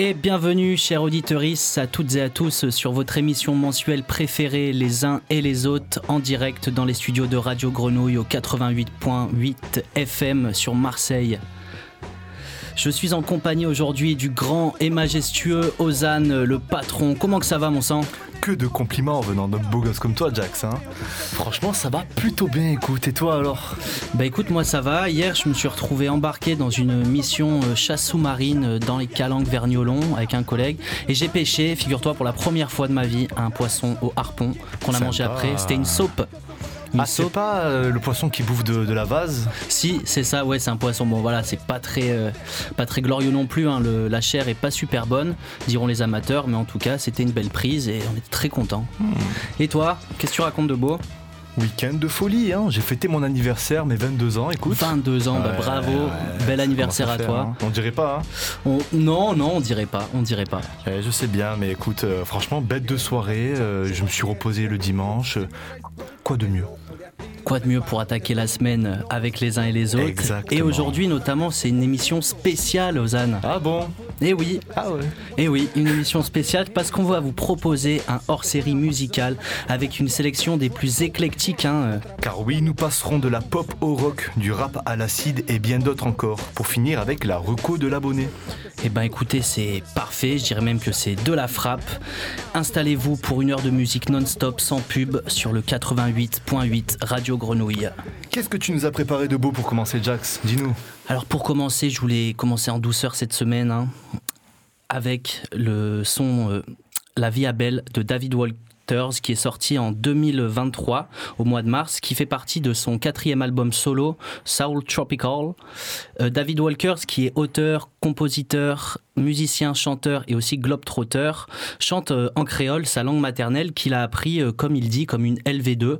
Et bienvenue, chers auditeurs, à toutes et à tous sur votre émission mensuelle préférée, les uns et les autres, en direct dans les studios de Radio Grenouille au 88.8 FM sur Marseille. Je suis en compagnie aujourd'hui du grand et majestueux Ozan, le patron. Comment que ça va, mon sang? Que de compliments venant d'un beau gosse comme toi, Jax. Hein. Franchement, ça va plutôt bien. Écoute, et toi alors? Bah écoute, moi ça va. Hier, je me suis retrouvé embarqué dans une mission euh, chasse sous-marine euh, dans les Calanques Vergnolon avec un collègue. Et j'ai pêché, figure-toi, pour la première fois de ma vie, un poisson au harpon qu'on a mangé après. C'était une soupe ah, c'est pas euh, le poisson qui bouffe de, la vase Si, c'est ça, ouais, c'est un poisson. Bon, voilà, c'est pas très, euh, pas très glorieux non plus. Hein. la chair est pas super bonne, diront les amateurs, mais en tout cas, c'était une belle prise et on est très contents. Hmm. Et toi, qu'est-ce que tu racontes de beau? Week-end de folie, hein. j'ai fêté mon anniversaire, mes 22 ans, écoute. 22 ans, bah, bravo, bel anniversaire à toi. Hein. On dirait pas, hein Non, non, on dirait pas, on dirait pas. je sais bien, mais écoute, euh, franchement, bête de soirée, je me suis reposé le dimanche. Quoi de mieux? Quoi de mieux pour attaquer la semaine avec les uns et les autres Et aujourd'hui, notamment, c'est une émission spéciale, Ozan. Ah bon? Eh oui. Ah ouais. Eh oui, une émission spéciale parce qu'on va vous proposer un hors-série musical avec une sélection des plus éclectiques. Hein. Car oui, nous passerons de la pop au rock, du rap à l'acide et bien d'autres encore, pour finir avec la reco de l'abonné. Eh ben écoutez, c'est parfait, je dirais même que c'est de la frappe. Installez-vous pour une heure de musique non-stop sans pub sur le 88.8 Radio Qu'est-ce que tu nous as préparé de beau pour commencer, Jax Dis-nous. Alors pour commencer, je voulais commencer en douceur cette semaine hein, avec le son euh, La vie à belle de David Walker qui est sorti en 2023 au mois de mars, qui fait partie de son quatrième album solo, Soul Tropical. Euh, David Walkers, qui est auteur, compositeur, musicien, chanteur et aussi globetrotter, chante euh, en créole sa langue maternelle qu'il a appris, euh, comme il dit, comme une LV2.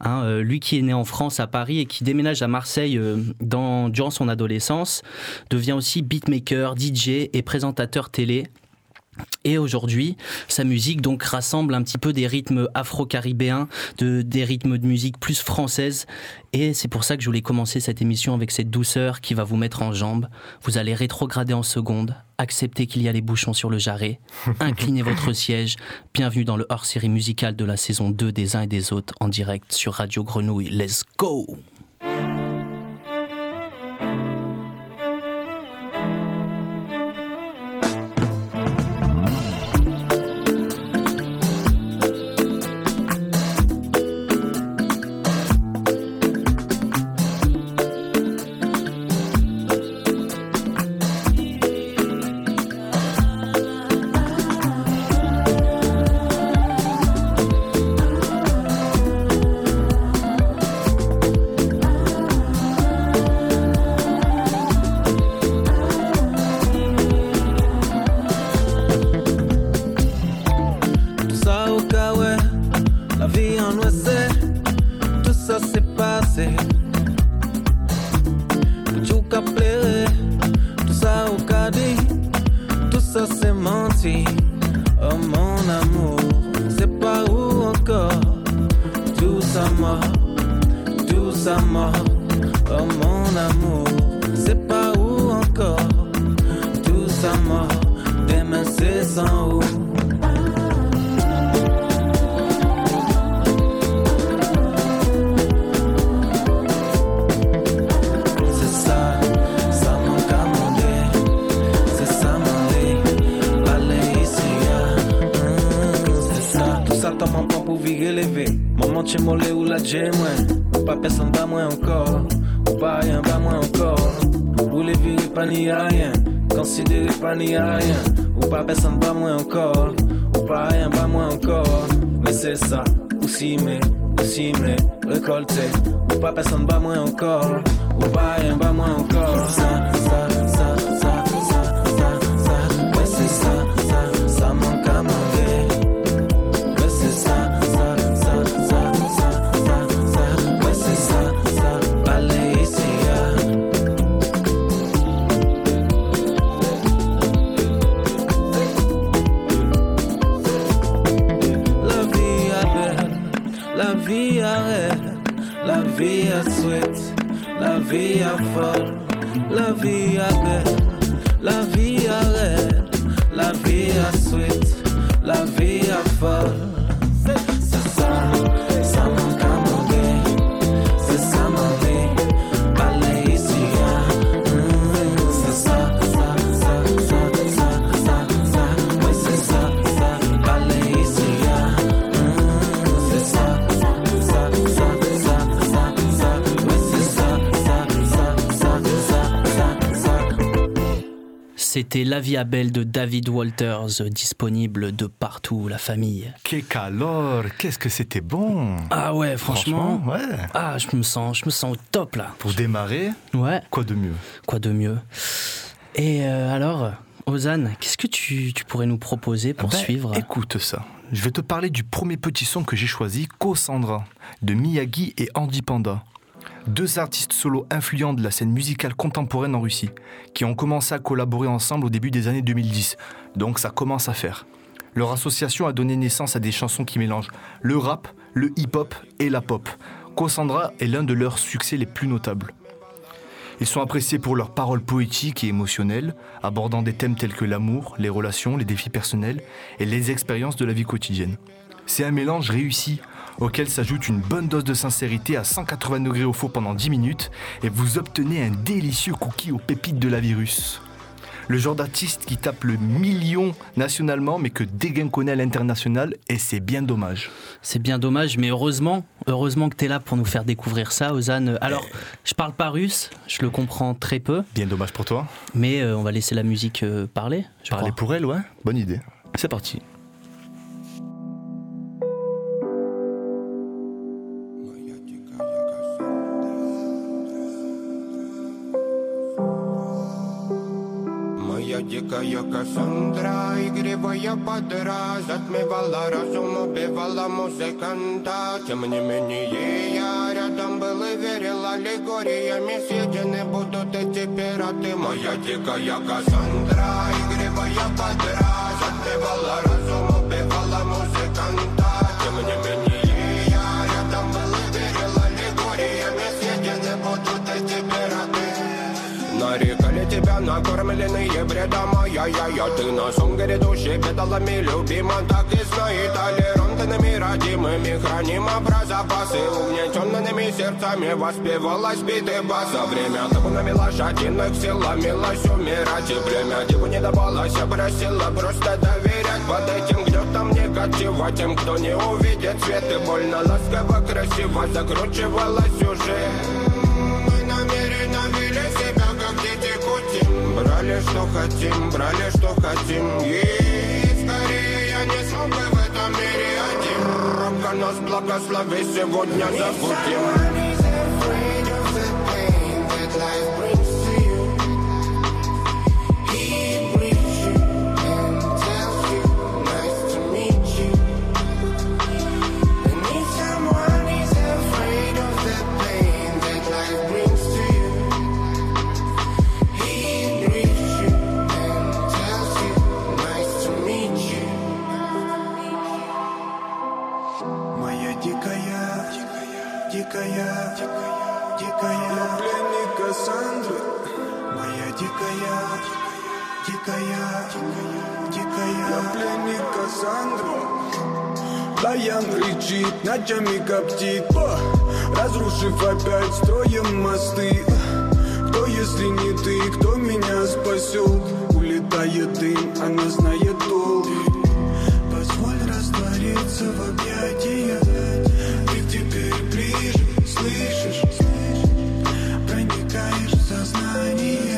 Hein, lui qui est né en France, à Paris, et qui déménage à Marseille dans, durant son adolescence, devient aussi beatmaker, DJ et présentateur télé. Et aujourd'hui, sa musique donc rassemble un petit peu des rythmes afro-caribéens, de, des rythmes de musique plus française. Et c'est pour ça que je voulais commencer cette émission avec cette douceur qui va vous mettre en jambes. Vous allez rétrograder en secondes, accepter qu'il y a les bouchons sur le jarret, inclinez votre siège. Bienvenue dans le hors-série musical de la saison 2 des uns et des autres en direct sur Radio Grenouille. Let's go! La vie est folle, la vie est belle, la vie est raide, la vie est sweet, la vie est folle. C'était La Belle de David Walters, disponible de partout, la famille. Que calor Qu'est-ce que c'était bon Ah ouais, franchement. ouais. Ah, je me sens, je me sens au top là. Pour démarrer, Ouais, quoi de mieux? Quoi de mieux? Et euh, alors, Ozan, qu'est-ce que tu, tu pourrais nous proposer pour Ben, suivre? Écoute ça. Je vais te parler du premier petit son que j'ai choisi, Cassandra, de Miyagi et Andy Panda. Deux artistes solo influents de la scène musicale contemporaine en Russie, qui ont commencé à collaborer ensemble au début des années 2010. Donc ça commence à faire. Leur association a donné naissance à des chansons qui mélangent le rap, le hip-hop et la pop. Cassandra est l'un de leurs succès les plus notables. Ils sont appréciés pour leurs paroles poétiques et émotionnelles, abordant des thèmes tels que l'amour, les relations, les défis personnels et les expériences de la vie quotidienne. C'est un mélange réussi auquel s'ajoute une bonne dose de sincérité à 180 degrés au four pendant 10 minutes et vous obtenez un délicieux cookie aux pépites de la virus. Le genre d'artiste qui tape le million nationalement mais que dégain connaît à l'international et c'est bien dommage. C'est bien dommage, mais heureusement, heureusement que tu es là pour nous faire découvrir ça, Ozan. Alors, je parle pas russe, je le comprends très peu, Bien dommage pour toi. mais euh, on va laisser la musique euh, parler, je Parler crois. pour elle, ouais Bonne idée. C'est parti. Дикая Кассандра, игривая подра Затмевала разум, убивала музыканта Тем не менее я рядом был и верил Аллегориями съедены будут эти пираты Моя дикая Кассандра, игривая подра Накормленные бредом Ай-яй-яй, ты носом грядущий педалами Любима, так и знай Толерантными, родимыми Хранима про запасы Угнетенными сердцами Воспевалась биты баса Время табунами лошадиных Силомилась умирать И племя диву не давалось Просила просто доверять. Под этим гнетом негатива Тем, кто не увидит свет. И больно ласково, красиво Закручивалась уже Брали, что хотим, брали, что хотим. И скорее я не смог бы в этом мире один. Робко нас благослови, сегодня забудем. Моя ночами коптит, О, разрушив опять строем мосты. Кто, если не ты, кто меня спасет? Улетает дым, она знает толк. Позволь раствориться в объятиях Ты теперь ближе, слышишь? Проникаешь в сознание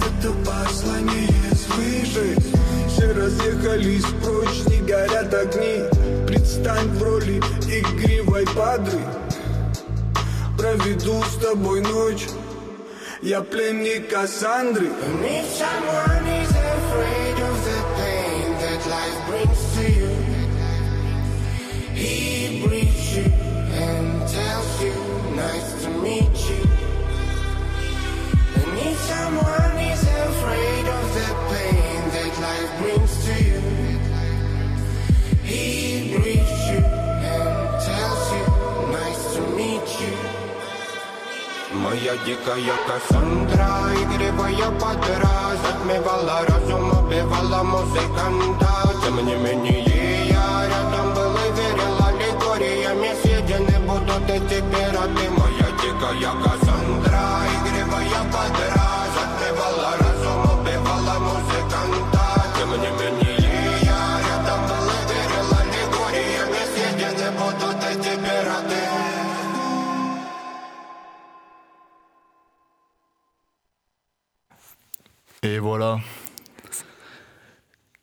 Это послание свыше Все разъехались прочь, не горят огни Предстань в роли падры Проведу с тобой ночь. Я пленник Кассандры. If someone Моя дикая Кассандра Игривая подра Затмевала разум, убивала музыканта. Тем не менее я рядом был и верил аллегориями. Съедены будут эти пираты Моя дикая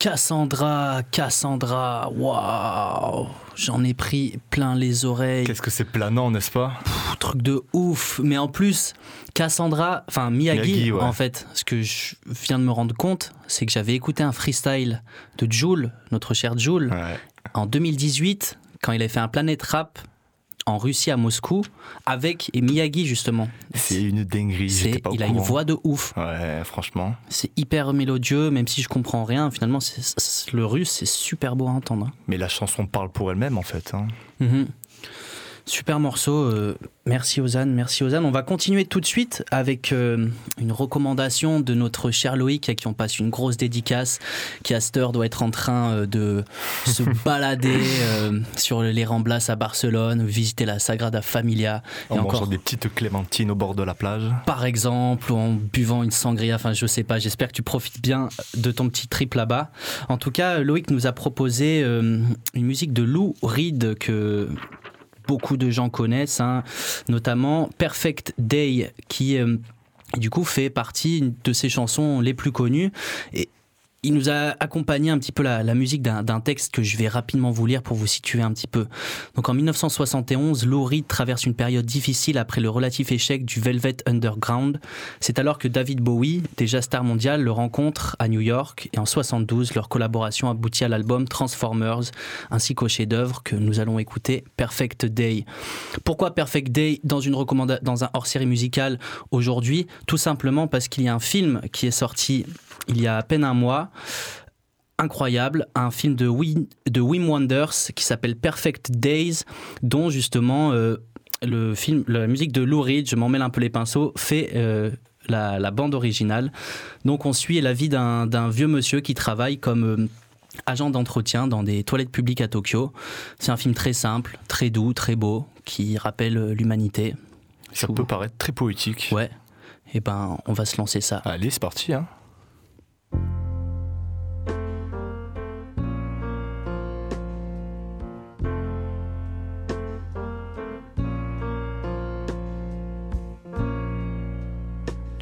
Cassandra, Cassandra, waouh J'en ai pris plein les oreilles. Qu'est-ce que c'est planant, n'est-ce pas? Pff, truc de ouf. Mais en plus, Cassandra, enfin Miyagi, Miyagi, ouais. en fait, ce que je viens de me rendre compte, c'est que j'avais écouté un freestyle de Joule, notre cher Joule, Ouais. en 2018, quand il avait fait un Planet Rap en Russie à Moscou, avec Miyagi justement. C'est une dinguerie. C'est- j'étais pas au il a une voix de ouf. Ouais, franchement. C'est hyper mélodieux, même si je comprends rien. Finalement, c'est- c'est- le russe, c'est super beau à entendre. hein. Mais la chanson parle pour elle-même, en fait. hein. Mhm. Super morceau. euh, merci Ozan, merci Ozan. On va continuer tout de suite avec euh, une recommandation de notre cher Loïc à qui on passe une grosse dédicace, qui à cette heure doit être en train euh, de se balader sur les Ramblas à Barcelone, visiter la Sagrada Familia. En Et encore, des petites clémentines au bord de la plage. par exemple, ou en buvant une sangria, enfin je sais pas, j'espère que tu profites bien de ton petit trip là-bas. En tout cas, Loïc nous a proposé une musique de Lou Reed que beaucoup de gens connaissent, hein, notamment Perfect Day, qui euh, du coup fait partie de ses chansons les plus connues. Et il nous a accompagné un petit peu la, la musique d'un texte que je vais rapidement vous lire pour vous situer un petit peu. Donc en 1971, Lou traverse une période difficile après le relatif échec du Velvet Underground. C'est alors que David Bowie, déjà star mondial, le rencontre à New York et en 72, leur collaboration aboutit à l'album Transformers ainsi qu'au chef-d'œuvre que nous allons écouter, Perfect Day. Pourquoi Perfect Day dans, une dans un hors-série musical aujourd'hui? Tout simplement parce qu'il y a un film qui est sorti il y a à peine un mois incroyable, un film de Wim, de Wim Wonders qui s'appelle Perfect Days, dont justement euh, le film, la musique de Lou Reed, je m'en mêle un peu les pinceaux, fait euh, la, la bande originale. Donc on suit la vie d'un vieux monsieur qui travaille comme euh, agent d'entretien dans des toilettes publiques à Tokyo. C'est un film très simple, très doux, très beau, qui rappelle l'humanité. Ça peut paraître très poétique. Ouais. Et ben, on va se lancer ça. Allez, c'est parti. Hein.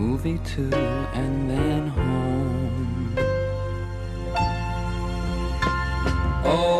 Movie too, and then home. Oh,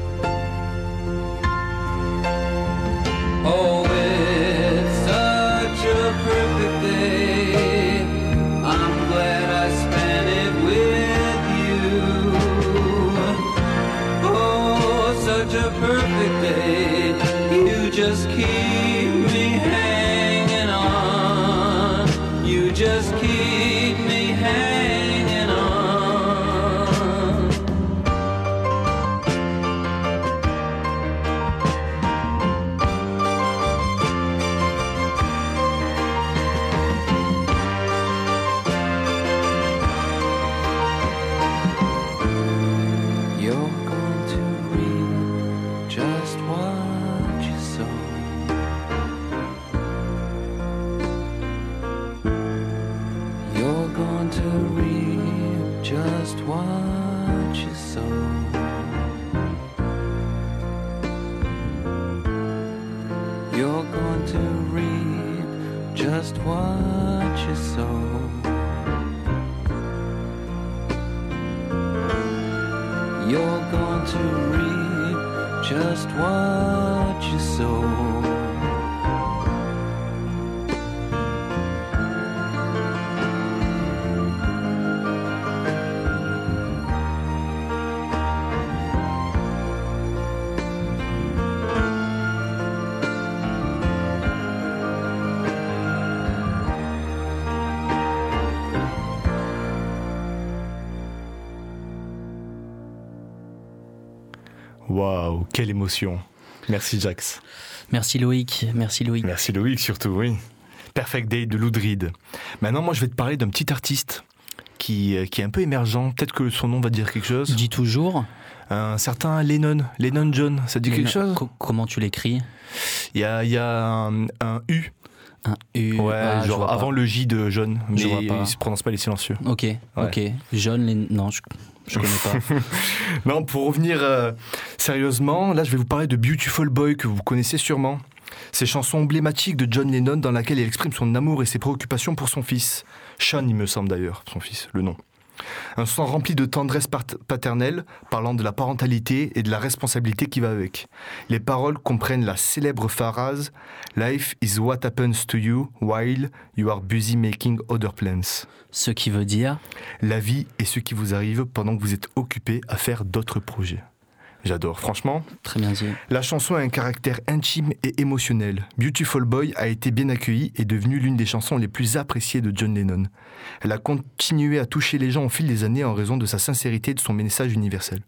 Waouh, quelle émotion. Merci Jax. Merci Loïc, merci Loïc. Merci Loïc surtout, oui. Perfect Day de Lou Reed. Maintenant, moi, je vais te parler d'un petit artiste qui, euh, qui est un peu émergent. Peut-être que son nom va dire quelque chose. Dis toujours. Un certain Lennon, Lennon John, ça te dit quelque chose Co- comment tu l'écris Il y a, y a un, un U, Un U. ouais, ah, genre pas. avant le J de John, mais Je vois pas. il se prononce pas les silencieux. Ok, ok. Jaune, les... non, je, je connais pas. Non, pour revenir euh, sérieusement, là je vais vous parler de Beautiful Boy que vous connaissez sûrement. Ces chansons emblématiques de John Lennon dans laquelle il exprime son amour et ses préoccupations pour son fils. Sean, il me semble d'ailleurs, son fils, le nom. Un son rempli de tendresse paternelle, parlant de la parentalité et de la responsabilité qui va avec. Les paroles comprennent la célèbre phrase Life is what happens to you while you are busy making other plans. Ce qui veut dire. La vie est ce qui vous arrive pendant que vous êtes occupé à faire d'autres projets. J'adore, franchement. Très bien dit. La chanson a un caractère intime et émotionnel. Beautiful Boy a été bien accueillie et est devenue l'une des chansons les plus appréciées de John Lennon. Elle a continué à toucher les gens au fil des années en raison de sa sincérité et de son message universel.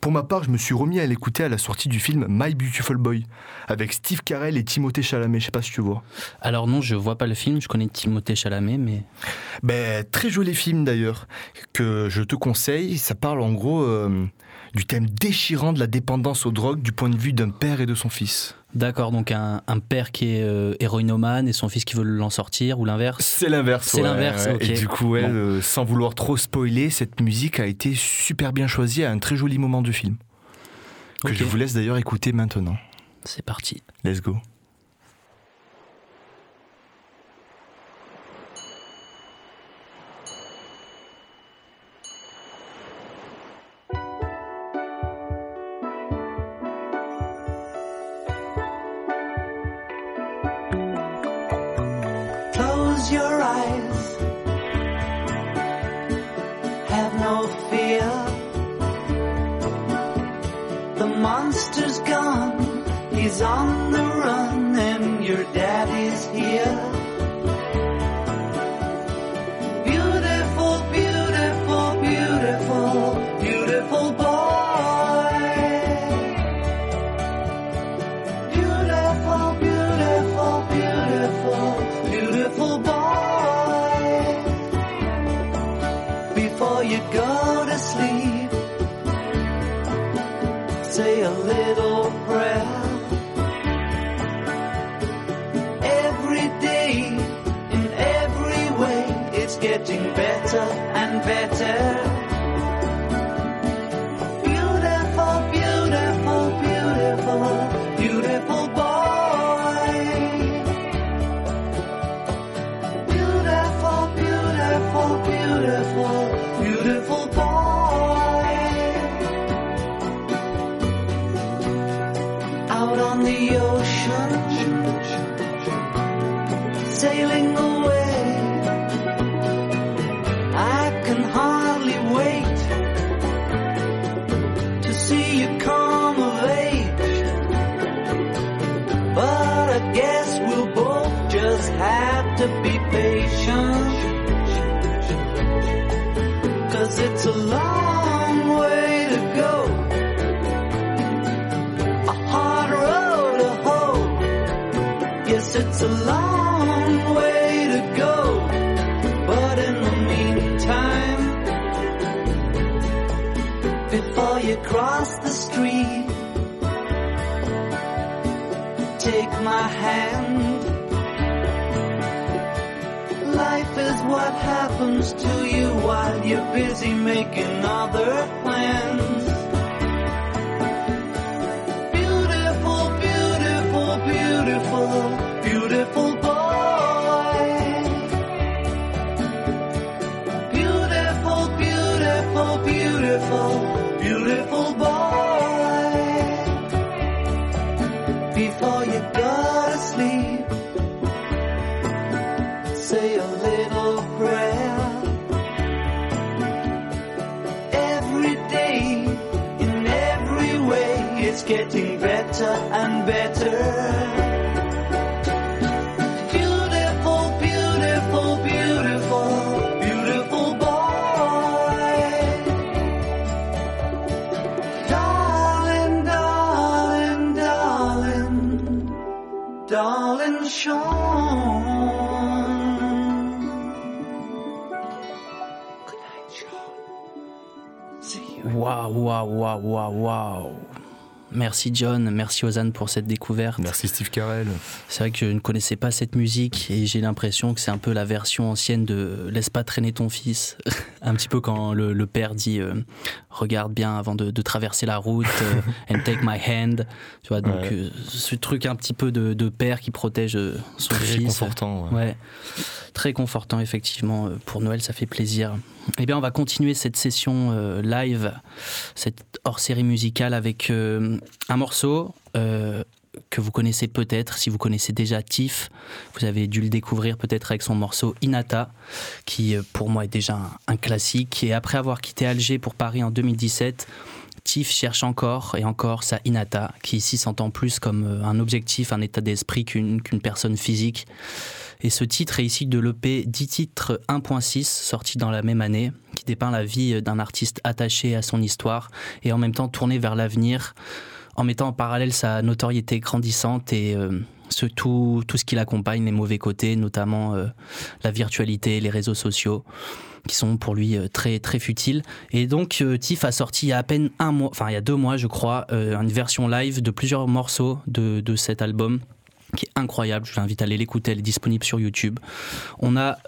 Pour ma part, je me suis remis à l'écouter à la sortie du film My Beautiful Boy, avec Steve Carell et Timothée Chalamet, je sais pas si tu vois. Alors non, je vois pas le film, je connais Timothée Chalamet, mais Ben, très joli film d'ailleurs, que je te conseille. Ça parle en gros euh, du thème déchirant de la dépendance aux drogues du point de vue d'un père et de son fils. d'accord, donc un, un père qui est euh, héroïnomane et son fils qui veut l'en sortir, ou l'inverse? C'est l'inverse. C'est l'inverse, ok. Et du coup, ouais, Bon. euh, sans vouloir trop spoiler, cette musique a été super bien choisie à un très joli moment du film. Que je vous laisse d'ailleurs écouter maintenant. C'est parti. Let's go. The monster's gone. He's on the run and your daddy's here. Before you cross the street, take my hand. Life is what happens to you while you're busy making other plans. Beautiful, beautiful, beautiful, beautiful Merci John, merci Ozan pour cette découverte. Merci Steve Carell. C'est vrai que je ne connaissais pas cette musique et j'ai l'impression que c'est un peu la version ancienne de Laisse pas traîner ton fils. un petit peu quand le, le père dit euh, Regarde bien avant de, de traverser la route euh, and take my hand. Tu vois, donc Ouais. euh, ce truc un petit peu de, de père qui protège euh, son Très fils. confortant. ouais. Ouais, très confortant effectivement pour Noël, ça fait plaisir. Eh bien, on va continuer cette session live, cette hors-série musicale avec un morceau que vous connaissez peut-être, si vous connaissez déjà Tiff, vous avez dû le découvrir peut-être avec son morceau Inata, qui euh, pour moi est déjà un, classique. Et après avoir quitté Alger pour Paris en 2017, Tiff cherche encore et encore sa Inata, qui ici s'entend plus comme euh, un objectif, un état d'esprit qu'une personne physique. Et ce titre est issu de l'EP 10 titres 1.6, sorti dans la même année, qui dépeint la vie d'un artiste attaché à son histoire et en même temps tourné vers l'avenir, en mettant en parallèle sa notoriété grandissante et euh, tout, ce qui l'accompagne, les mauvais côtés, notamment euh, la virtualité, les réseaux sociaux qui sont pour lui euh, très très futiles. Et donc Tiff a sorti il y a à peine un mois, enfin il y a deux mois je crois, une version live de plusieurs morceaux de, cet album qui est incroyable. Je vous invite à aller l'écouter, elle est disponible sur YouTube. On a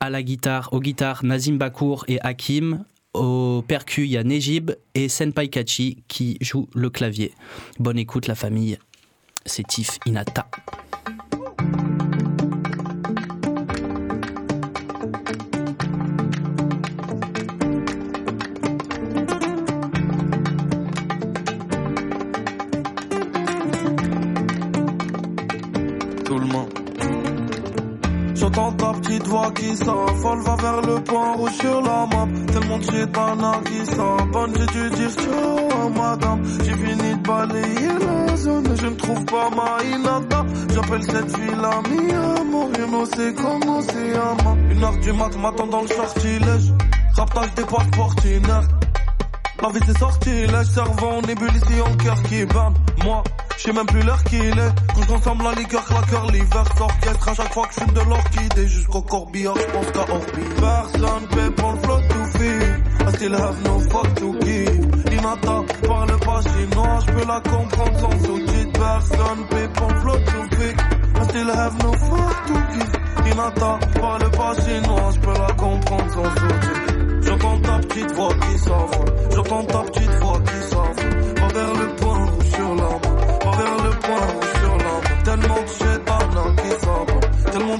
à la guitare, aux guitares Nazim Bakour et Hakim. Au percu, il y a Nejib et Senpai Kachi qui jouent le clavier. Bonne écoute la famille, c'est Tiff Inata. J'entends ta petite voix qui s'envole, va vers le point rouge sur la map. Tellement de chétana qui s'abonne, j'ai dû dire ciao à madame. J'ai fini de balayer la zone, je ne trouve pas ma inata. J'appelle cette fille la mia, Moreno c'est comme Océama. Une heure du mat, m'attend dans le sortilège. Raptage des portes portinaires. La vie c'est sortilège, cerveau en ébullition, cœur qui bande. Moi, je sais même plus l'heure qu'il est. Quand je consomme la liqueur, claqueur, l'hiver s'orchestre. À chaque fois que je fume de l'orchidée, jusqu'au corbillard, je pense qu'à Orbi. Personne paie pour le flotte to feed. I still have no fuck to give. Inata parle pas chinois, je peux la comprendre sans sous-titres. Personne paie pour le flotte to feed. I still have no fuck to give. Inata parle pas chinois, je peux la comprendre sans sous-titres. J'entends ta petite voix qui s'envole. J'entends ta petite voix qui s'envole. Va vers le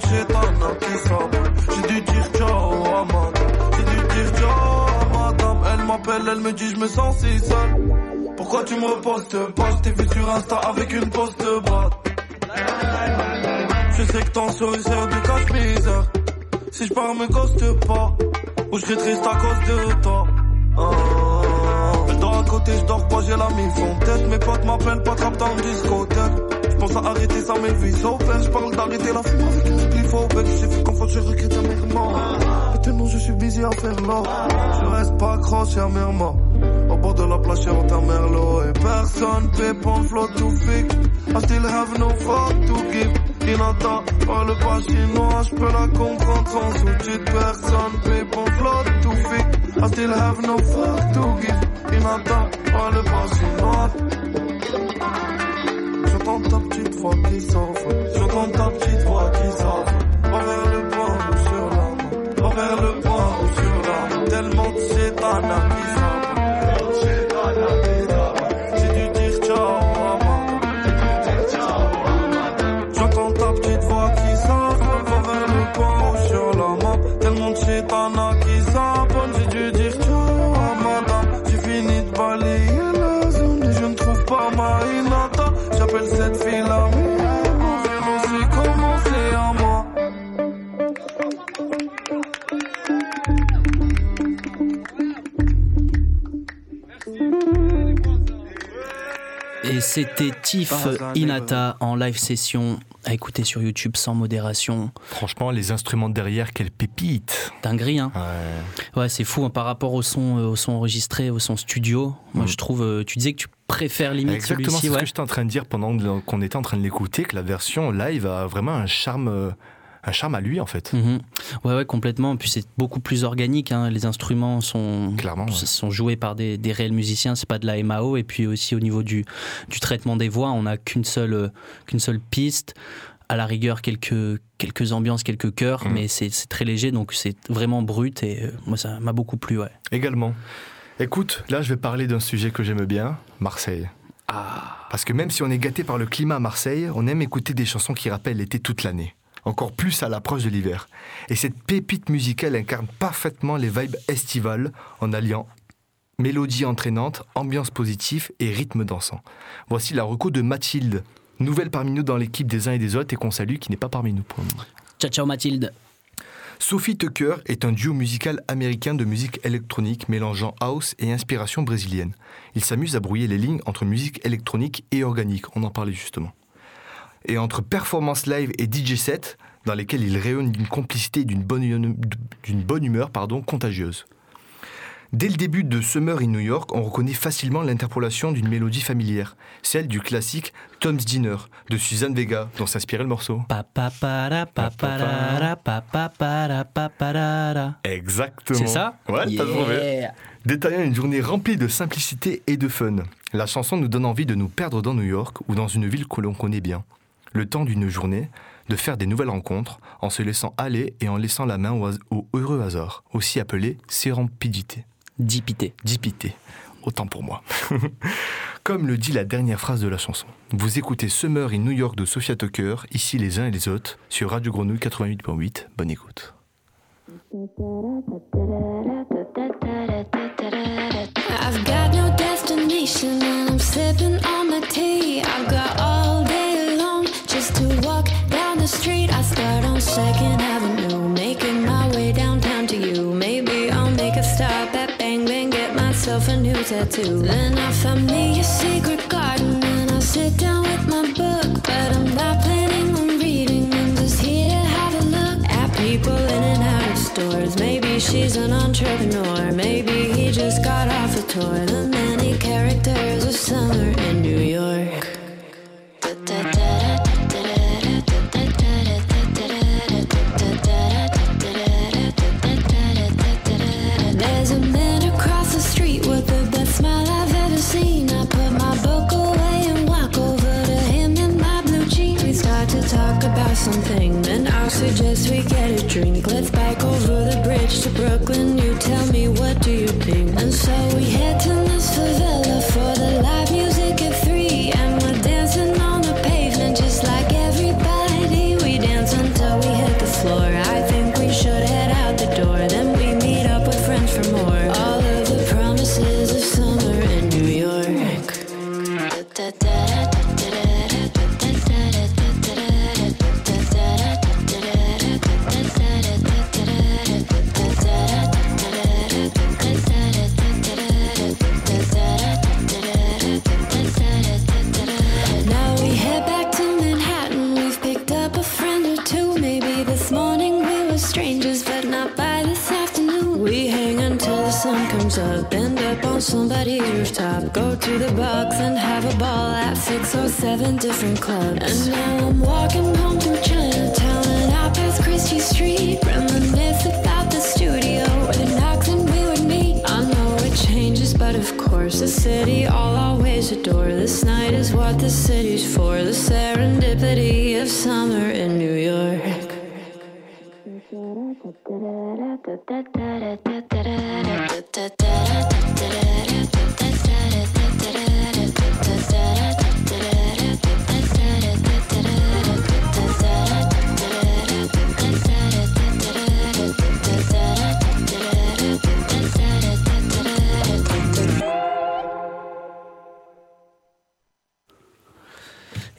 Tellement de chétana qui. J'ai dû dire ciao à madame. J'ai dû dire ciao à madame. Elle m'appelle, elle me dit je me sens si seul. Pourquoi tu me repostes pas? Je t'ai vu sur Insta avec une poste bras. Je sais que t'en souris du cache-misère. Si je pars, me coste pas. Ou je serai triste à cause de toi. Ah. Côté, je dors pas, j'ai la mi tête. Mes potes m'appellent pas trappe dans le discothèque. Je pense à arrêter ça, mais le vie so clair. Je parle d'arrêter la fume avec une spliff au bec. J'ai fait confiance, je regrette amèrement. Et tellement je suis busy à faire l'or. Je reste pas accroché à mes remords. Au bord de la plage, on ta merlot. Et personne paie pour le flot to fix. I still have no fuck to give. Inata, parle pas chinois, je peux la comprendre sans sous-titres. Personne paie pour le flot to fix. I still have no fuck to give. Inata, parle pas chinois. J'entends ta petite voix qui s'envole. J'entends ta petite voix qui s'envole. C'était Tiff Inata en live session à écouter sur YouTube sans modération. Franchement, les instruments derrière, quelle pépite. Dinguerie, hein Ouais. Ouais, c'est fou hein, par rapport au son, euh, au son enregistré, au son studio. Moi, Mm. je trouve. euh, tu disais que tu préfères limite Exactement, c'est ce ouais. que j'étais en train de dire pendant qu'on était en train de l'écouter, que la version live a vraiment un charme, euh, un charme à lui en fait. Mhm. Ouais, ouais, complètement. Puis c'est beaucoup plus organique. hein. Les instruments sont, Clairement, ouais. sont joués par des, des réels musiciens. C'est pas de la MAO. Et puis aussi au niveau du, du traitement des voix, on n'a qu'une seule, euh, qu'une seule piste. À la rigueur, quelques, quelques ambiances, quelques chœurs, Mhm. mais c'est c'est très léger, donc c'est vraiment brut. Et euh, moi, ça m'a beaucoup plu. Ouais. Également. Écoute, là je vais parler d'un sujet que j'aime bien, Marseille. Ah, Parce que même si on est gâté par le climat à Marseille, on aime écouter des chansons qui rappellent l'été toute l'année. Encore plus à l'approche de l'hiver. Et cette pépite musicale incarne parfaitement les vibes estivales en alliant mélodie entraînante, ambiance positive et rythme dansant. Voici la reco de Mathilde, nouvelle parmi nous dans l'équipe des uns et des autres et qu'on salue, qui n'est pas parmi nous pour le moment. ciao, ciao Mathilde. Sophie Tucker est un duo musical américain de musique électronique mélangeant house et inspiration brésilienne. Il s'amuse à brouiller les lignes entre musique électronique et organique, on en parlait justement. Et entre performance live et DJ set, dans lesquels il rayonne d'une complicité et d'une bonne, hum- humeur pardon, contagieuse. Dès le début de Summer in New York, on reconnaît facilement l'interpolation d'une mélodie familière, celle du classique Tom's Dinner de Suzanne Vega, dont s'inspirait le morceau. Exactement. C'est ça Ouais, t'as trouvé. Détaillant une journée remplie de simplicité et de fun. La chanson nous donne envie de nous perdre dans New York ou dans une ville que l'on connaît bien. Le temps d'une journée, de faire des nouvelles rencontres en se laissant aller et en laissant la main au, heureux hasard, aussi appelé sérempidité. Dipité. Dipité. Autant pour moi. Comme le dit la dernière phrase de la chanson. Vous écoutez Summer in New York de Sophia Tucker, ici les uns et les autres, sur Radio Grenouille 88.8. Bonne écoute. I've got no destination and I'm sipping on the tea. I've got all day long just to walk down the street. I start on Second Avenue, making my way downtown to you. Maybe I'll make a stop at Bang Bang, get myself a new tattoo. Then I find me a secret garden and I sit down with my book. But I'm not planning on reading, I'm just here to have a look at people in and out of stores. Maybe she's an entrepreneur, maybe he just got off a tour. The many characters of summer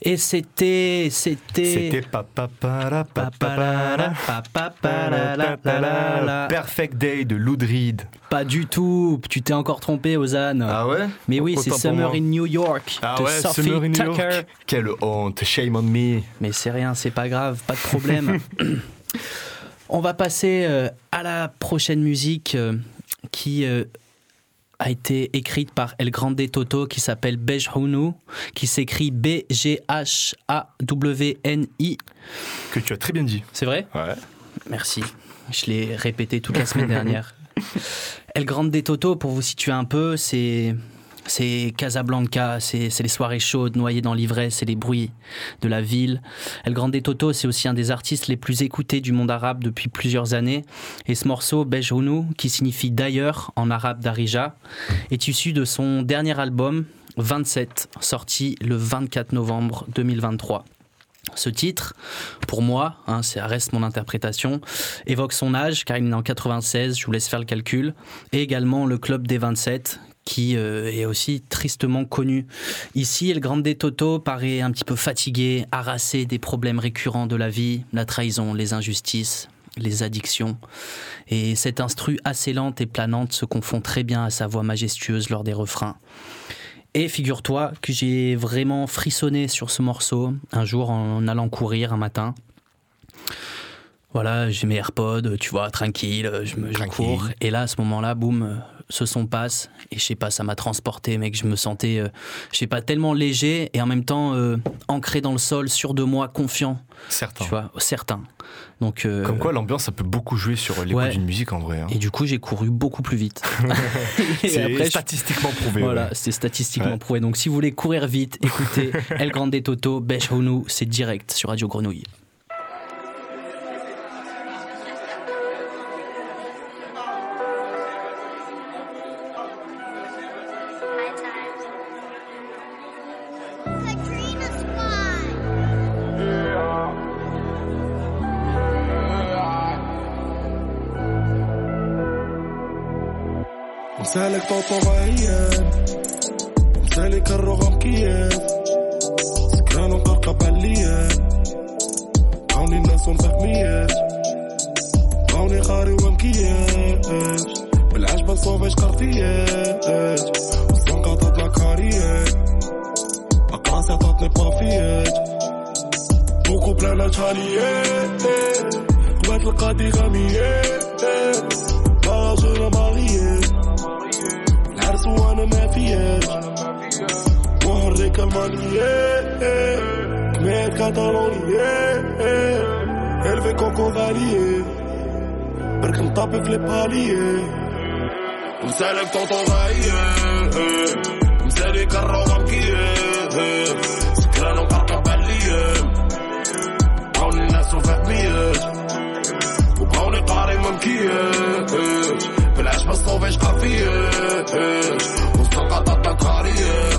Et c'était, c'était. C'était Perfect Day de Lou Reed. Pas du tout. Tu t'es encore trompé, Ozan. Ah ouais? Mais oui, c'est Summer in New York Ah de ouais, Sophie Summer in New Tucker. York. Quelle honte, shame on me. Mais c'est rien, c'est pas grave, pas de problème. On va passer euh, à la prochaine musique euh, qui euh, a été écrite par El Grande Toto qui s'appelle Bejhounou, qui s'écrit B-G-H-A-W-N-I. Que tu as très bien dit. C'est vrai? Ouais. Merci. Je l'ai répété toute la semaine dernière. El Grande Toto, pour vous situer un peu, c'est c'est Casablanca, c'est les soirées chaudes noyées dans l'ivresse, c'est les bruits de la ville. El Grande Toto, c'est aussi un des artistes les plus écoutés du monde arabe depuis plusieurs années. Et ce morceau, Bejhounou, qui signifie d'ailleurs en arabe Darija, est issu de son dernier album, 27, sorti le 24 novembre 2023. Ce titre, pour moi, hein, ça reste mon interprétation, évoque son âge, car il est en 96, je vous laisse faire le calcul, et également le club des 27, qui euh, est aussi tristement connu. Ici, El Grande Toto paraît un petit peu fatigué, harassé des problèmes récurrents de la vie, la trahison, les injustices, les addictions. Et cette instru assez lente et planante se confond très bien à sa voix majestueuse lors des refrains. Et figure-toi que j'ai vraiment frissonné sur ce morceau un jour en allant courir un matin. Voilà, j'ai mes AirPods, tu vois, tranquille, je me je Tranquille. cours. Et là, à ce moment-là, boum, ce son passe. Et je sais pas, ça m'a transporté, mec. Je me sentais, euh, je sais pas, tellement léger et en même temps euh, ancré dans le sol, sûr de moi, confiant, Certain. tu vois, certain. Donc, euh, Comme quoi, l'ambiance, ça peut beaucoup jouer sur l'écoute Ouais. d'une musique en vrai. hein. Et du coup, j'ai couru beaucoup plus vite. C'est statistiquement prouvé. Voilà, ouais. c'est statistiquement Ouais. prouvé. Donc si vous voulez courir vite, écoutez El Grande Toto, Besh Hounou, c'est direct sur Radio Grenouille. غالية برك نطابي في البالية مسالك طوطو غاية مسالي كالروضة مكية سكران وقرقة بالية عاوني الناس وفهمية وبغاوني قاري ممكياش بالعجبة الصوفيش قافياش وسط طاطا كارية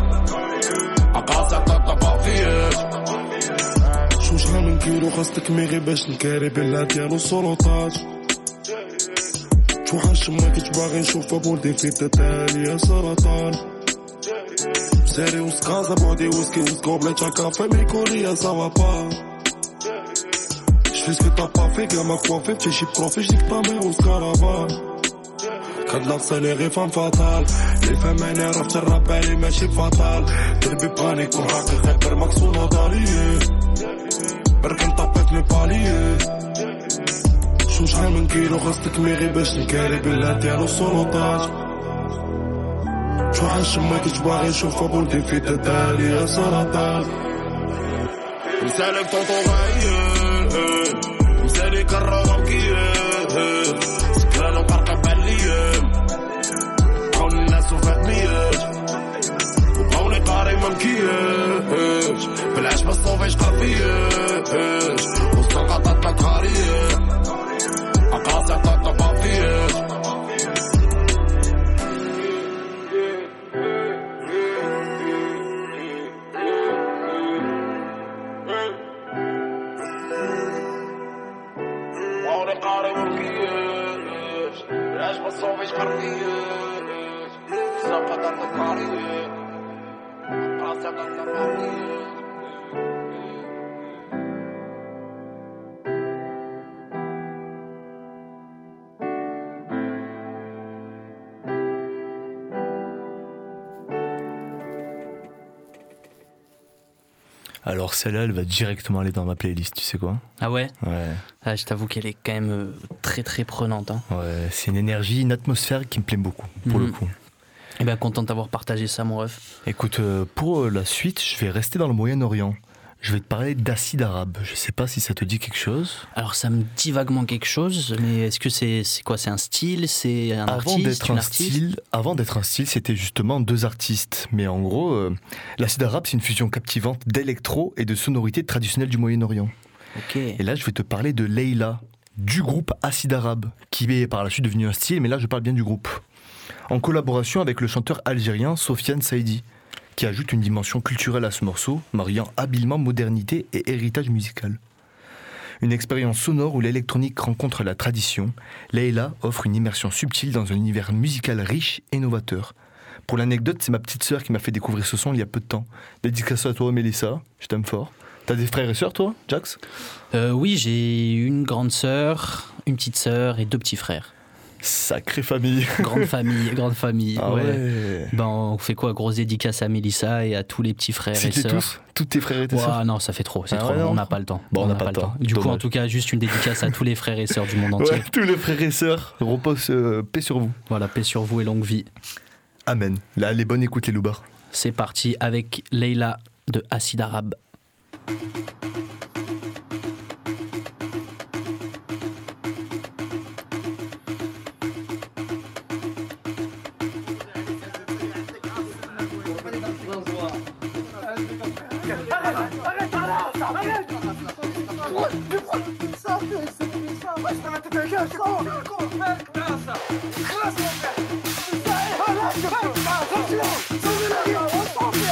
أقاصي طاطا بافياش كيلو خاصتك مي غير باش نكاري بلا ديالو والسلطات توحش ما كنت باغي نشوفها بولدي في تتالي سرطان. ساري وسكازا بعدي وسكي وسكو بلا تشاكا فامي كوريا سافا با شفيس كي طابا في pas ما gamin coiffé, petit chip profé, j'dis que ta mère ou caravane. فان فاتال لي فهم أنا عرفت الراب علي ماشي فاتال دربي بانيك وحقيقة برمكس نضالي برك نطبيت مي باليي شو شحال من كيلو غصتك ميغي باش نكاري بالانتيرو سلطات شو حنشمك باغي نشوفها بولدي في تتالي يا سرطان مسالك طوطو غايل مسالك الروكيل ما مكياش بالعشبة الصوفيج قافياش وسط الغطات ما تخارياش أقاصي عطاتنا بافياش قاري ملكيش Alors celle-là, elle va directement aller dans ma playlist, tu sais quoi? Ah ouais? Ouais. Ah, je t'avoue qu'elle est quand même euh, très très prenante. Hein. Ouais, c'est une énergie, une atmosphère qui me plaît beaucoup, pour le mhm. coup. Et bien content d'avoir partagé ça, mon ref. Écoute, euh, pour euh, la suite, je vais rester dans le Moyen-Orient. Je vais te parler d'acide arabe. Je sais pas si ça te dit quelque chose. Alors ça me dit vaguement quelque chose, mais est-ce que c'est quoi? C'est un style? C'est un avant artiste? une un artiste? style, avant d'être un style, c'était justement deux artistes. Mais en gros, euh, l'acide arabe, c'est une fusion captivante d'électro et de sonorités traditionnelles du Moyen-Orient. Ok. Et là, je vais te parler de Leila, du groupe Acide Arabe, qui est par la suite devenu un style, mais là, je parle bien du groupe. En collaboration avec le chanteur algérien Sofiane Saïdi, qui ajoute une dimension culturelle à ce morceau, mariant habilement modernité et héritage musical. Une expérience sonore où l'électronique rencontre la tradition, Leila offre une immersion subtile dans un univers musical riche et novateur. Pour l'anecdote, c'est ma petite sœur qui m'a fait découvrir ce son il y a peu de temps. Dédicace à toi, Mélissa, je t'aime fort. T'as des frères et sœurs, toi, Jax? Euh, oui, j'ai une grande sœur, une petite sœur et deux petits frères. Sacrée famille. Grande famille, grande famille. Ah ouais. ouais. Ben, on fait quoi? Grosse dédicace à Mélissa et à tous les petits frères et sœurs. tous? Tous tes frères et tes sœurs? non, ça fait trop, c'est Ah trop. ouais, on n'a pas le temps. Bon, on n'a n'a pas le temps. Du coup, en tout cas, juste une dédicace à tous les frères et sœurs du monde entier. Ouais, tous les frères et sœurs, repose euh, paix sur vous. Voilà, paix sur vous et longue vie. Amen. Là, les bonnes écoutes, les loubards. C'est parti avec Leila de Acide Arabe. Weltklasse! Klasse! Das ist ja immer Weltklasse! So wie der Jahr, was braucht ihr?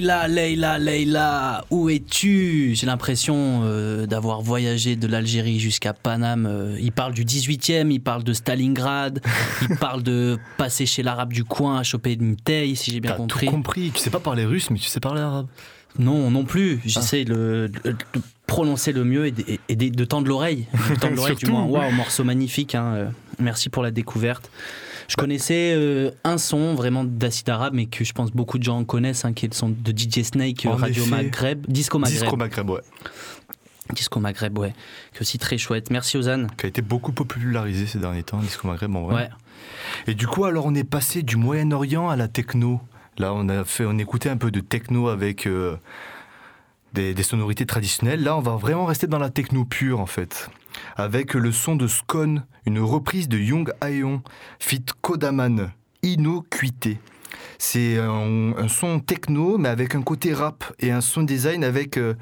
Leila, Leila, Leila, où es-tu? J'ai l'impression euh, d'avoir voyagé de l'Algérie jusqu'à Paname. Euh, il parle du 18e, il parle de Stalingrad, il parle de passer chez l'arabe du coin à choper une taille, si j'ai bien compris. tout compris. Tu sais pas parler russe, mais tu sais parler arabe. Non, non plus. J'essaie de, de- de prononcer le mieux et, de- et de, tendre l'oreille. De tendre l'oreille, du moins. Waouh, morceau magnifique. hein, euh, Merci pour la découverte. Je connaissais euh, un son vraiment d'acide arabe, mais que je pense beaucoup de gens connaissent, hein, qui est le son de DJ Snake, En Radio effet. Maghreb, Disco Maghreb. Disco Maghreb, ouais. Disco Maghreb, ouais. Qui est aussi très chouette. Merci Ozan. Qui a été beaucoup popularisé ces derniers temps, Disco Maghreb, en vrai. Ouais. Et du coup, alors on est passé du Moyen-Orient à la techno. Là, on a fait, on écoutait un peu de techno avec euh, des, sonorités traditionnelles. Là, on va vraiment rester dans la techno pure, en fait. Avec le son de Scone, une reprise de Young Aeon, fit Kodaman, Innocuité. C'est un, un son techno, mais avec un côté rap et un son design avec euh,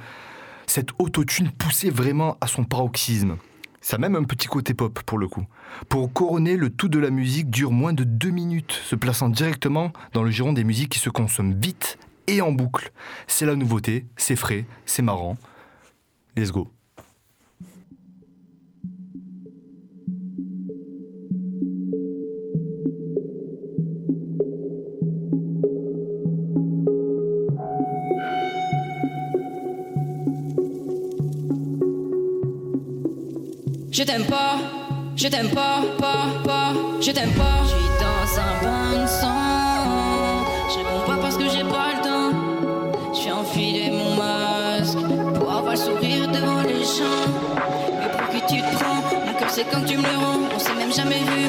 cette autotune poussée vraiment à son paroxysme. Ça a même un petit côté pop pour le coup. Pour couronner, le tout de la musique dure moins de deux minutes, se plaçant directement dans le giron des musiques qui se consomment vite et en boucle. C'est la nouveauté, c'est frais, c'est marrant. Let's go. Je t'aime pas, je t'aime pas, pas, pas, je t'aime pas. Je suis dans un bain de sang. C'est quand tu me le rends. On s'est même jamais vu,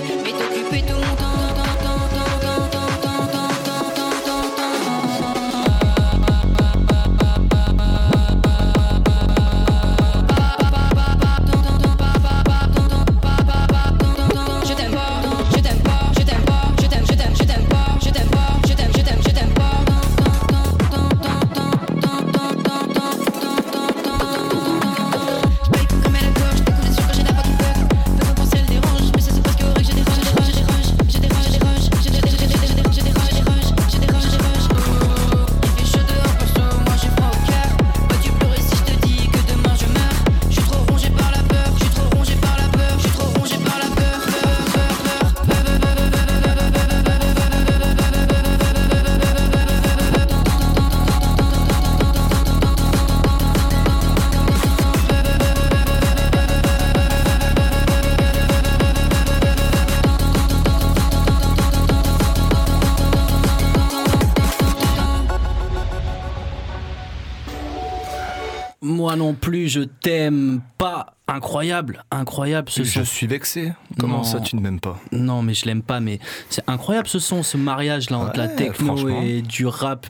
Moi non plus, je t'aime pas. Incroyable, incroyable ce son. Je suis vexé. Comment Non. ça, tu ne m'aimes pas? Non, mais je l'aime pas, mais c'est incroyable ce son, ce mariage là entre la techno et du rap.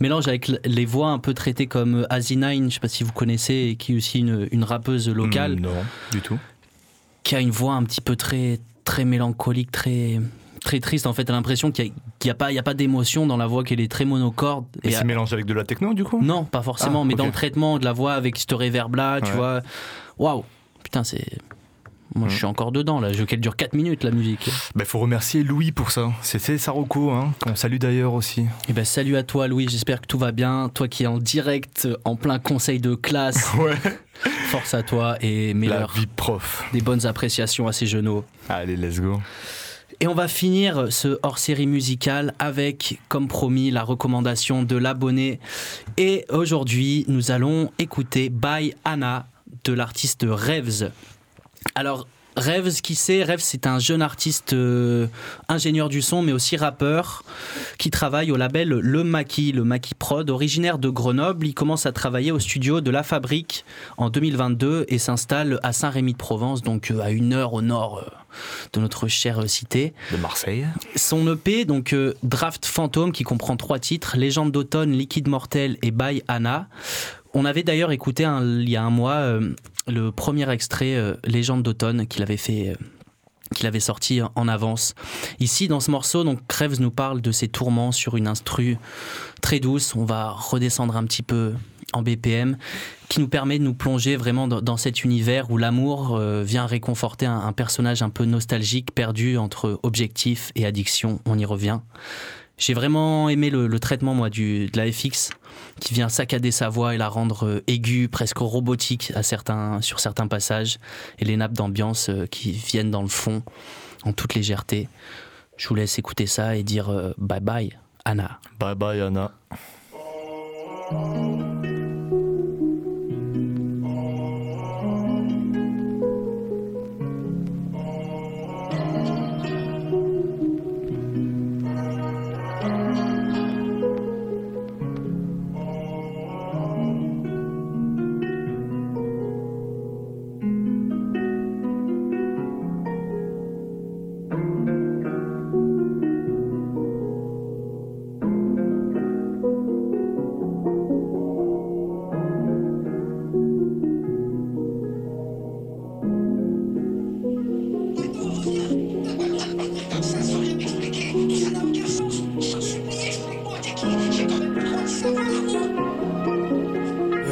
Mélange avec les voix un peu traitées comme Asinine, je sais pas si vous connaissez, et qui est aussi une, une rappeuse locale, Mm, Non, du tout. qui a une voix un petit peu très, très mélancolique, très, très triste. En fait, t'as l'impression qu'il n'y a, a pas, il y a pas d'émotion dans la voix, qu'elle est très monocorde. Mais Et c'est à- mélangé avec de la techno, du coup? Non, pas forcément, Ah, mais dans le traitement de la voix avec ce reverb là, tu Ouais. vois. Waouh, putain, c'est. Moi, je Mm. suis encore dedans là. Je qu'elle dure 4 minutes la musique. Bah, faut remercier Louis pour ça. C'était Saroko, hein, qu'on salue d'ailleurs aussi. Eh ben, salut à toi, Louis. J'espère que tout va bien. Toi qui es en direct, en plein conseil de classe. Ouais. Force à toi et La meilleur. vie prof. Des bonnes appréciations à ces genoux. Allez, let's go. Et on va finir ce hors-série musicale avec, comme promis, la recommandation de l'abonné. Et aujourd'hui, nous allons écouter By Anna de l'artiste Rêves. Alors, Rêves, qui c'est Rêves, c'est un jeune artiste euh, ingénieur du son, mais aussi rappeur, qui travaille au label Le Maquis, le Maquis Prod, originaire de Grenoble. Il commence à travailler au studio de La Fabrique en 2022 et s'installe à Saint-Rémy-de-Provence, donc euh, à une heure au nord euh, de notre chère cité. De Marseille. Son EP, donc euh, Draft Fantôme, qui comprend trois titres Légende d'automne, Liquide Mortel et By Anna. On avait d'ailleurs écouté il y a un mois euh, le premier extrait euh, Légende d'automne qu'il avait fait. euh, qu'il avait sorti en avance. Ici, dans ce morceau, donc Krebs nous parle de ses tourments sur une instru très douce. On va redescendre un petit peu en BPM, qui nous permet de nous plonger vraiment dans, cet univers où l'amour vient réconforter un, personnage un peu nostalgique, perdu entre objectif et addiction. On y revient. J'ai vraiment aimé le, traitement, moi, de la FX, qui vient saccader sa voix et la rendre euh, aiguë, presque robotique à certains, sur certains passages, et les nappes d'ambiance euh, qui viennent dans le fond, en toute légèreté. Je vous laisse écouter ça et dire euh, bye bye, Anna. Bye bye Anna.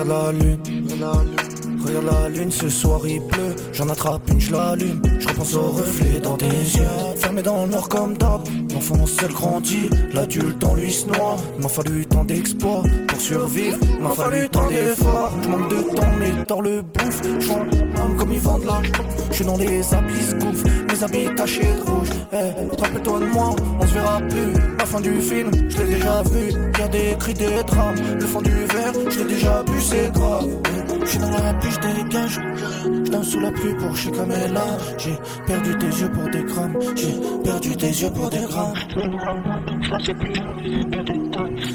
La lune, la lune, ce soir il pleut. J'en attrape une, je l'allume. Je repense au reflet dans tes yeux. Fermé dans le noir comme d'hab. L'enfant seul grandit, l'adulte en lui se noie. M'a fallu tant d'exploits pour survivre. Il m'a fallu tant d'efforts. Je manque de temps, mais dans le bouffe. Je comme ils vendent Je suis dans les habits se gouffrent, mes habits tachés de rouge. Eh, rappelle-toi de moi, on se verra plus. La fin du film, je l'ai déjà vu. Y'a des cris, des drames. Le fond du verre, je l'ai déjà bu, c'est grave. Je suis dans la je dégage. Je danse sous la pluie pour chez Camela. J'ai perdu tes yeux pour des grammes. J'ai perdu tes yeux pour des grammes.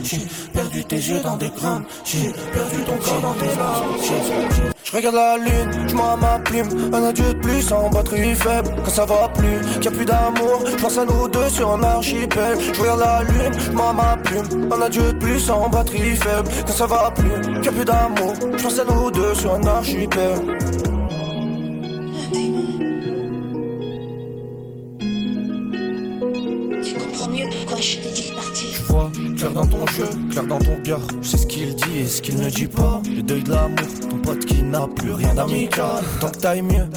J'ai perdu tes yeux dans des grammes. J'ai perdu ton corps dans tes larmes. Je regarde la lune, je m'en ma plume. Un adieu de plus en batterie faible. Quand ça va plus, qu'il a plus d'amour. Je pense à nous deux sur un archipel. Je regarde la lune, je m'en ma plume. Un adieu de plus en batterie faible. Quand ça va plus, qu'il plus d'amour. Je pense à nous deux sur un archipel. Tu comprends mieux pourquoi je t'ai dit de partir. Je vois clair dans ton jeu, clair dans ton cœur. Je sais ce qu'il dit et ce qu'il ne dit pas. Le deuil de l'amour, ton pote qui n'a plus rien d'amical. Tant que t'ailles mieux.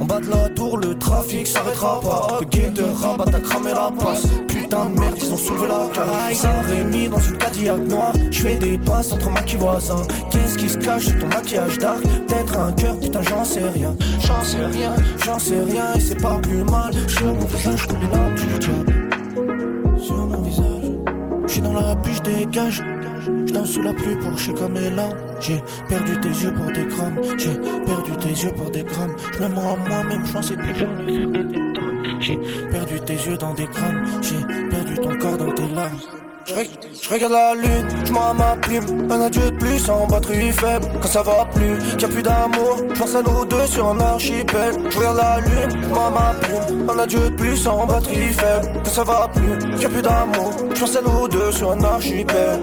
En bas de la tour, le trafic s'arrêtera pas. Le gay de rabat a cramé la passe. Putain de merde, ils ont soulevé la cage. Saint-Rémy dans une Cadillac noire. Je fais des passes entre maquis voisins. Qu'est-ce qui se cache sous ton maquillage dark Peut-être un cœur, putain, j'en sais rien. J'en sais rien, j'en sais rien. Et c'est pas plus mal. Sur mon visage, comme une âme du diable. Sur mon visage. Je suis dans la pluie, je dégage. Je danse sous la pluie pour chez Camela. J'ai perdu tes yeux pour des grammes. J'ai perdu tes yeux pour des grammes. Je me moi-même, je sais plus. J'ai perdu tes yeux dans des grammes. J'ai perdu ton corps dans tes larmes. Je reg- je regarde la lune, je m'en ma plume. Un adieu de plus en batterie faible. Quand ça va plus, qu'il a plus d'amour. Je pense à nous deux sur un archipel. Je regarde la lune, je m'en ma plume. Un adieu de plus en batterie faible. Quand ça va plus, qu'il a plus d'amour. Je pense à nous deux sur un archipel.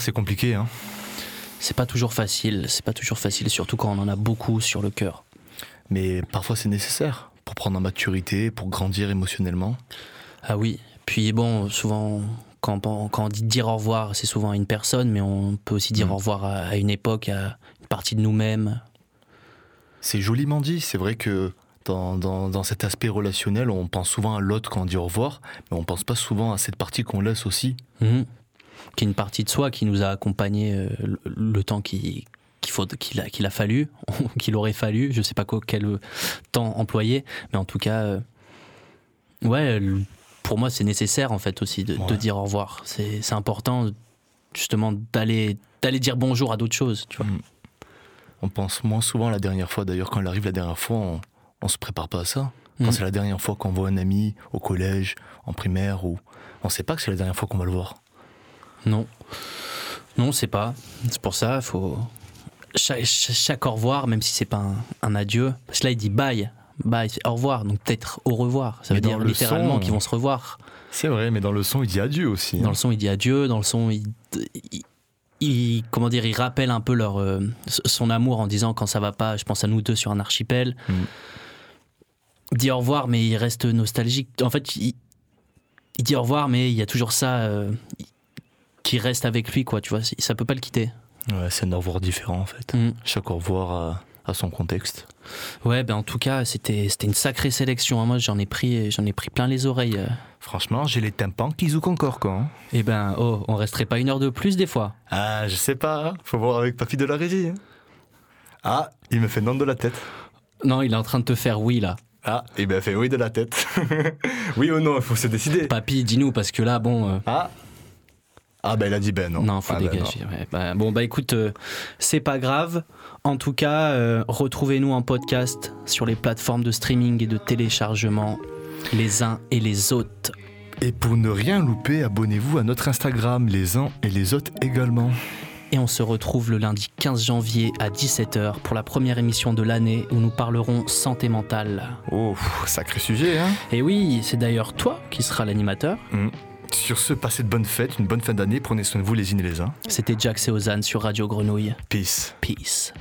C'est compliqué. Hein. C'est pas toujours facile, c'est pas toujours facile, surtout quand on en a beaucoup sur le cœur. Mais parfois, c'est nécessaire pour prendre en maturité, pour grandir émotionnellement. Ah oui, puis bon, souvent, quand, on- quand on dit dire au revoir, c'est souvent à une personne, mais on peut aussi dire Mm. au revoir à, à une époque, à une partie de nous-mêmes. C'est joliment dit. C'est vrai que dans, dans- dans cet aspect relationnel, on pense souvent à l'autre quand on dit au revoir, mais on pense pas souvent à cette partie qu'on laisse aussi. Mhm. Qui est une partie de soi qui nous a accompagnés euh, le, le temps qui- qu'il faut qu'il a, qu'il a fallu, qu'il aurait fallu, je sais pas quoi, quel temps employé, mais en tout cas, euh, ouais, pour moi c'est nécessaire en fait aussi de, dire au revoir. C'est c'est important justement d'aller d'aller dire bonjour à d'autres choses, tu vois. Mm. On pense moins souvent à la dernière fois. D'ailleurs, quand elle arrive la dernière fois, on, on se prépare pas à ça. Quand Mm. c'est la dernière fois qu'on voit un ami au collège, en primaire, ou on sait pas que c'est la dernière fois qu'on va le voir. Non, non, c'est pas. C'est pour ça, faut chaque, au revoir, même si c'est pas un, un adieu. Parce que là, il dit bye, bye, au revoir, donc peut-être au revoir. Ça Mais veut dire dans le littéralement son, qu'ils vont se revoir. C'est vrai, mais dans le son, il dit adieu aussi. Dans hein. le son, il dit adieu. Dans le son, il, il- il- comment dire, il rappelle un peu leur euh, son amour en disant quand ça va pas, je pense à nous deux sur un archipel. Mm. dit au revoir, mais il reste nostalgique. En fait, il, il dit au revoir, mais il y a toujours ça euh, qui reste avec lui, quoi. Tu vois, ça peut pas le quitter. Ouais, c'est un au revoir différent en fait. Mm. Chaque au revoir a, a son contexte. Ouais, ben en tout cas, c'était une sacrée sélection. hein. Moi, j'en ai pris j'en ai pris plein les oreilles. euh. Franchement, j'ai les tympans qui zouent encore quoi. hein. Eh ben, oh, on resterait pas une heure de plus des fois. Ah, je sais pas, hein. faut voir avec papy de la régie. hein. Ah, il me fait non de la tête. Non, il est en train de te faire oui là. Ah, il m'a fait oui de la tête. oui ou non, il faut se décider. Papy, dis-nous parce que là, bon. euh, Ah. Ah, ben il a dit ben non. Non, faut Ah, ben dégager. ouais. Bah, bon, bah écoute, euh, c'est pas grave. En tout cas, euh, retrouvez-nous en podcast sur les plateformes de streaming et de téléchargement, les uns et les autres. Et pour ne rien louper, abonnez-vous à notre Instagram, les uns et les autres également. Et on se retrouve le lundi 15 janvier à 17h pour la première émission de l'année où nous parlerons santé mentale. Oh, sacré sujet, hein Et oui, c'est d'ailleurs toi qui seras l'animateur. Mm. Sur ce, passez de bonnes fêtes, une bonne fin d'année, prenez soin de vous les unes et les uns. C'était Jack Seozan sur Radio Grenouille. Peace. Peace.